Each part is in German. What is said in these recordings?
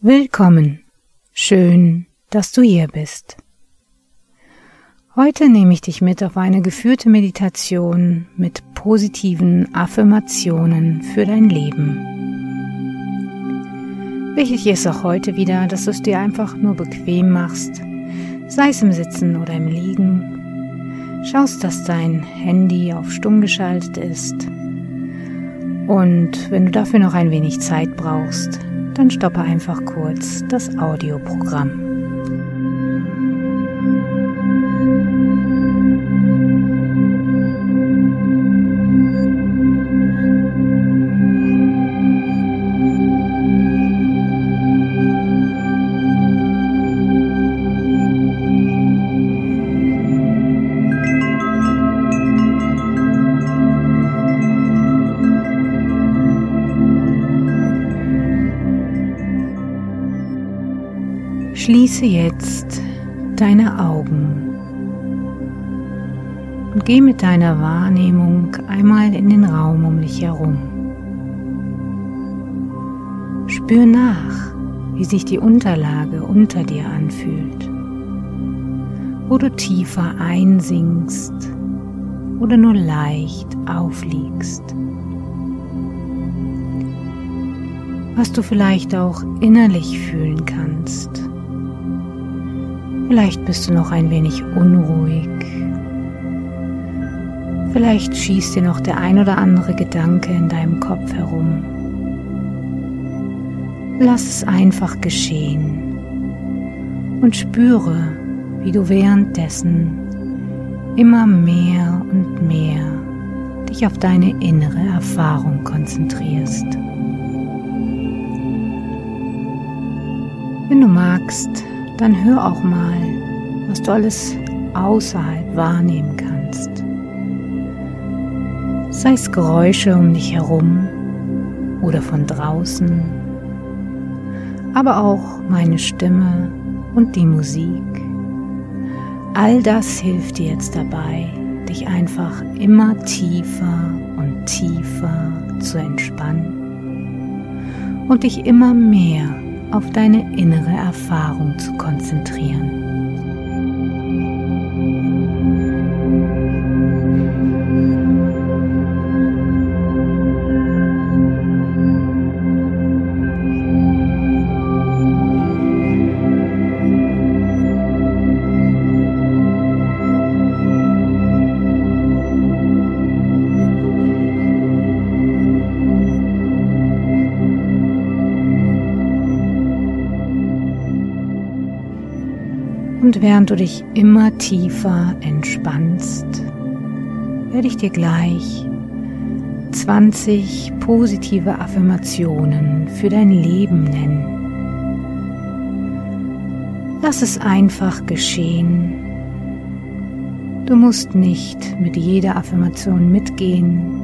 Willkommen. Schön, dass du hier bist. Heute nehme ich dich mit auf eine geführte Meditation mit positiven Affirmationen für dein Leben. Wichtig ist auch heute wieder, dass du es dir einfach nur bequem machst, sei es im Sitzen oder im Liegen. Schaust, dass dein Handy auf stumm geschaltet ist. Und wenn du dafür noch ein wenig Zeit brauchst, dann stoppe einfach kurz das Audioprogramm. Schließe jetzt deine Augen und geh mit deiner Wahrnehmung einmal in den Raum um dich herum. Spür nach, wie sich die Unterlage unter dir anfühlt, wo du tiefer einsinkst oder nur leicht aufliegst. Was du vielleicht auch innerlich fühlen kannst. Vielleicht bist du noch ein wenig unruhig. Vielleicht schießt dir noch der ein oder andere Gedanke in deinem Kopf herum. Lass es einfach geschehen und spüre, wie du währenddessen immer mehr und mehr dich auf deine innere Erfahrung konzentrierst. Wenn du magst, dann hör auch mal, was du alles außerhalb wahrnehmen kannst. Sei es Geräusche um dich herum oder von draußen, aber auch meine Stimme und die Musik. All das hilft dir jetzt dabei, dich einfach immer tiefer und tiefer zu entspannen und dich immer mehr auf deine innere Erfahrung zu konzentrieren. Während du dich immer tiefer entspannst, werde ich dir gleich 20 positive Affirmationen für dein Leben nennen. Lass es einfach geschehen. Du musst nicht mit jeder Affirmation mitgehen,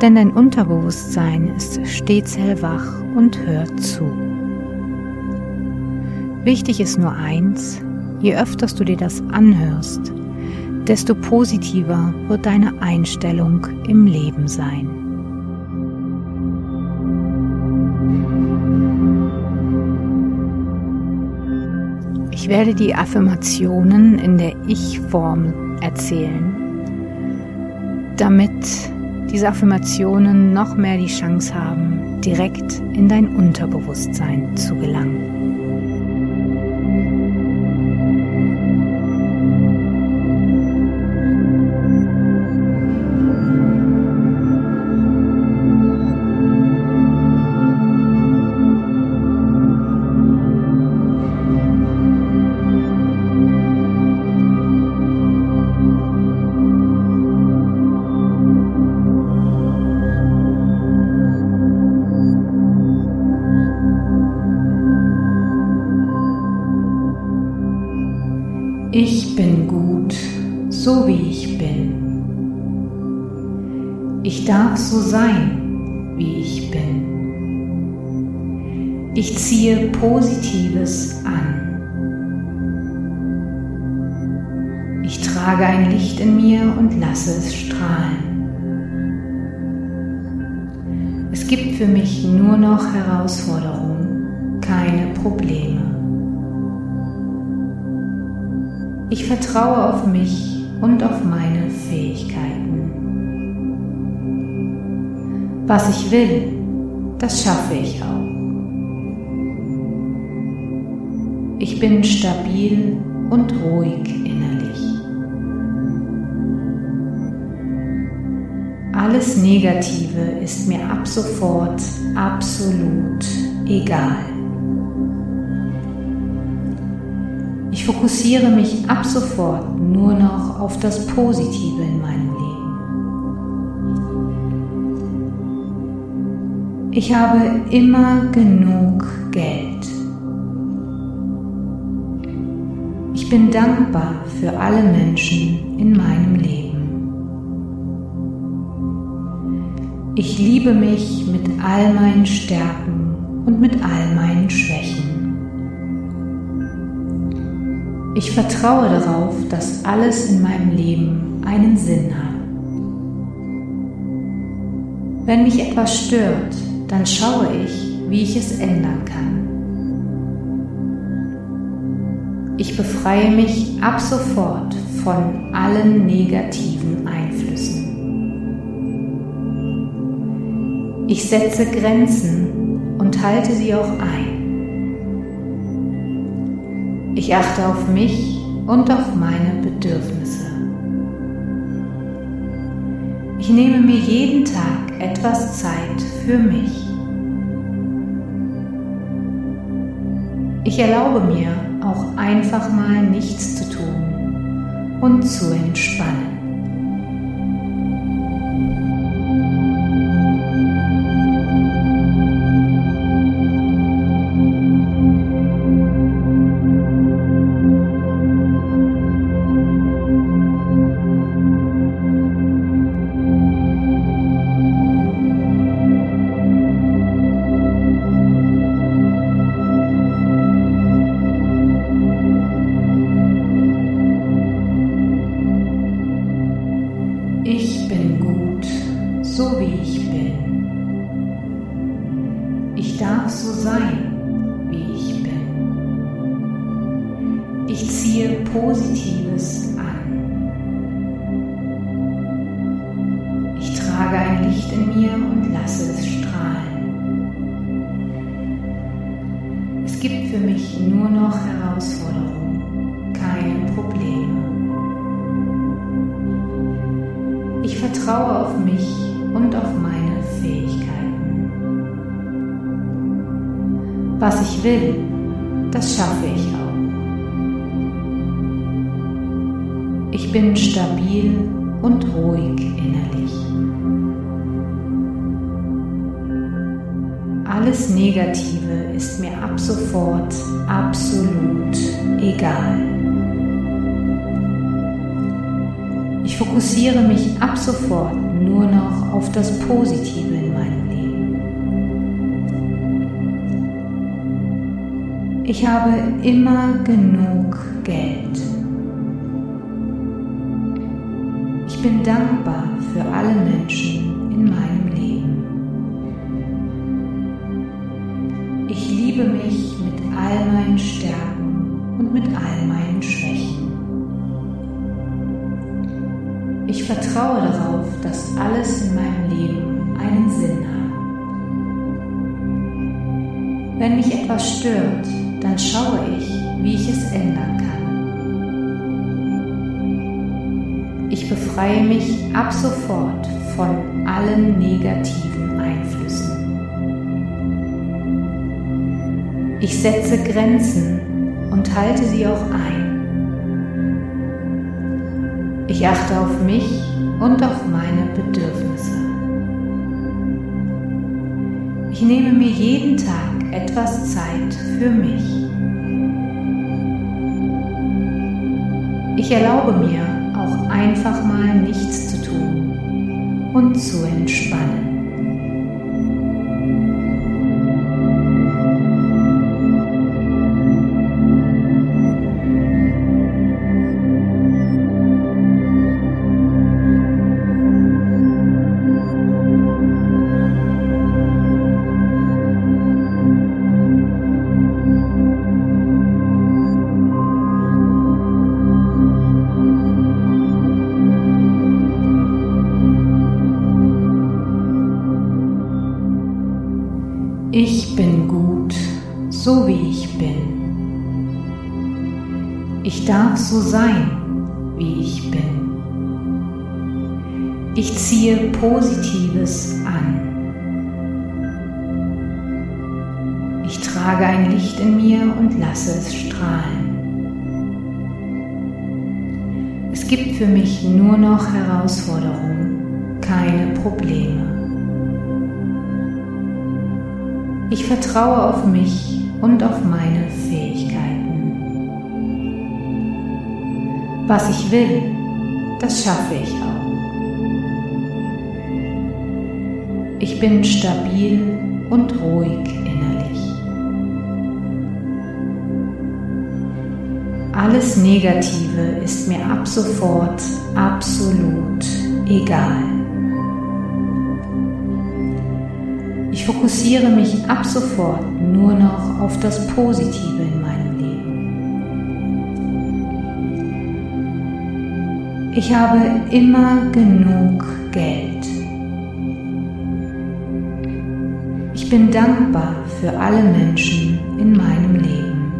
denn dein Unterbewusstsein ist stets hellwach und hört zu. Wichtig ist nur eins, je öfters du dir das anhörst, desto positiver wird deine Einstellung im Leben sein. Ich werde die Affirmationen in der Ich-Form erzählen, damit diese Affirmationen noch mehr die Chance haben, direkt in dein Unterbewusstsein zu gelangen. Ich bin gut, so wie ich bin. Ich darf so sein, wie ich bin. Ich ziehe Positives an. Ich trage ein Licht in mir und lasse es strahlen. Es gibt für mich nur noch Herausforderungen, keine Probleme. Ich vertraue auf mich und auf meine Fähigkeiten. Was ich will, das schaffe ich auch. Ich bin stabil und ruhig innerlich. Alles Negative ist mir ab sofort absolut egal. Fokussiere mich ab sofort nur noch auf das Positive in meinem Leben. Ich habe immer genug Geld. Ich bin dankbar für alle Menschen in meinem Leben. Ich liebe mich mit all meinen Stärken und mit all meinen Schwächen. Ich vertraue darauf, dass alles in meinem Leben einen Sinn hat. Wenn mich etwas stört, dann schaue ich, wie ich es ändern kann. Ich befreie mich ab sofort von allen negativen Einflüssen. Ich setze Grenzen und halte sie auch ein. Ich achte auf mich und auf meine Bedürfnisse. Ich nehme mir jeden Tag etwas Zeit für mich. Ich erlaube mir, auch einfach mal nichts zu tun und zu entspannen. Positives an. Ich trage ein Licht in mir und lasse es strahlen. Es gibt für mich nur noch Herausforderungen, keine Probleme. Ich vertraue auf mich und auf meine Fähigkeiten. Was ich will, das schaffe ich auch. Ich bin stabil und ruhig innerlich. Alles Negative ist mir ab sofort absolut egal. Ich fokussiere mich ab sofort nur noch auf das Positive in meinem Leben. Ich habe immer genug Geld. Ich bin dankbar für alle Menschen in meinem Leben. Ich liebe mich mit all meinen Stärken und mit all meinen Schwächen. Ich vertraue darauf, dass alles in meinem Leben einen Sinn hat. Wenn mich etwas stört, dann schaue ich, wie ich es ändern kann. Ich befreie mich ab sofort von allen negativen Einflüssen. Ich setze Grenzen und halte sie auch ein. Ich achte auf mich und auf meine Bedürfnisse. Ich nehme mir jeden Tag etwas Zeit für mich. Ich erlaube mir, auch einfach mal nichts zu tun und zu entspannen. Darf so sein, wie ich bin. Ich ziehe Positives an. Ich trage ein Licht in mir und lasse es strahlen. Es gibt für mich nur noch Herausforderungen, keine Probleme. Ich vertraue auf mich und auf meine Was ich will, das schaffe ich auch. Ich bin stabil und ruhig innerlich. Alles Negative ist mir ab sofort absolut egal. Ich fokussiere mich ab sofort nur noch auf das Positive Ich habe immer genug Geld. Ich bin dankbar für alle Menschen in meinem Leben.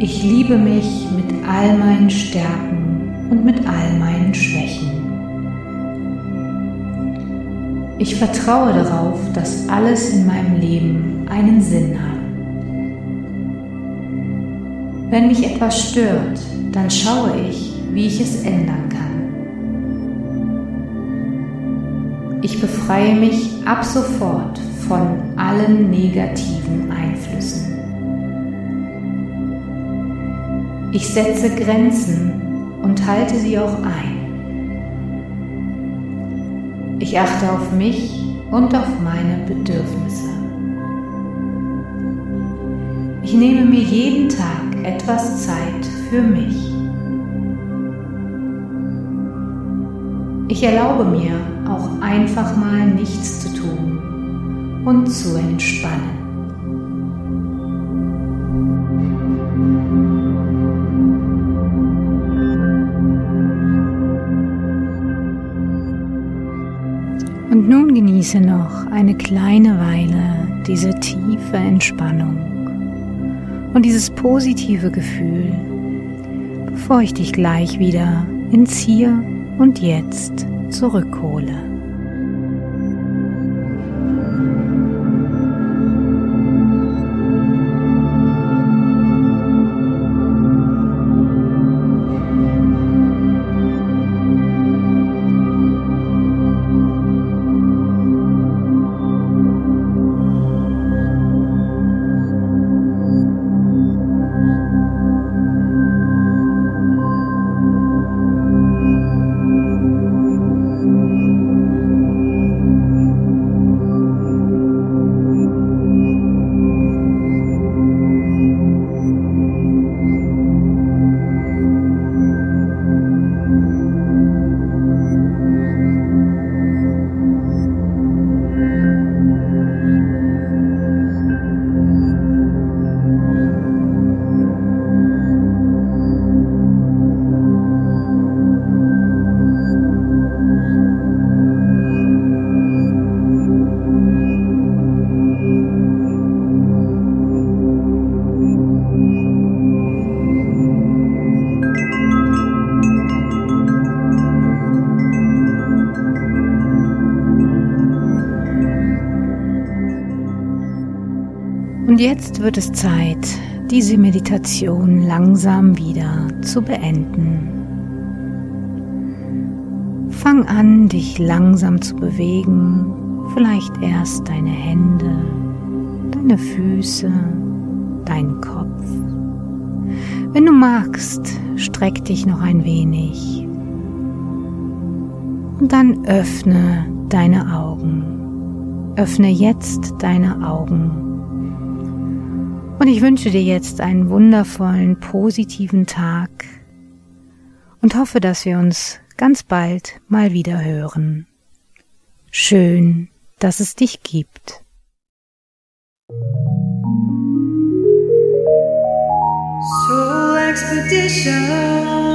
Ich liebe mich mit all meinen Stärken und mit all meinen Schwächen. Ich vertraue darauf, dass alles in meinem Leben einen Sinn hat. Wenn mich etwas stört, dann schaue ich, wie ich es ändern kann. Ich befreie mich ab sofort von allen negativen Einflüssen. Ich setze Grenzen und halte sie auch ein. Ich achte auf mich und auf meine Bedürfnisse. Ich nehme mir jeden Tag etwas Zeit für mich. Ich erlaube mir auch einfach mal nichts zu tun und zu entspannen. Und nun genieße noch eine kleine Weile diese tiefe Entspannung und dieses positive Gefühl, bevor ich dich gleich wieder ins Hier und Jetzt zurückhole. Und jetzt wird es Zeit, diese Meditation langsam wieder zu beenden. Fang an, dich langsam zu bewegen, vielleicht erst deine Hände, deine Füße, deinen Kopf. Wenn du magst, streck dich noch ein wenig und dann öffne deine Augen. Öffne jetzt deine Augen und ich wünsche dir jetzt einen wundervollen, positiven Tag und hoffe, dass wir uns ganz bald mal wieder hören. Schön, dass es dich gibt. Soul Expedition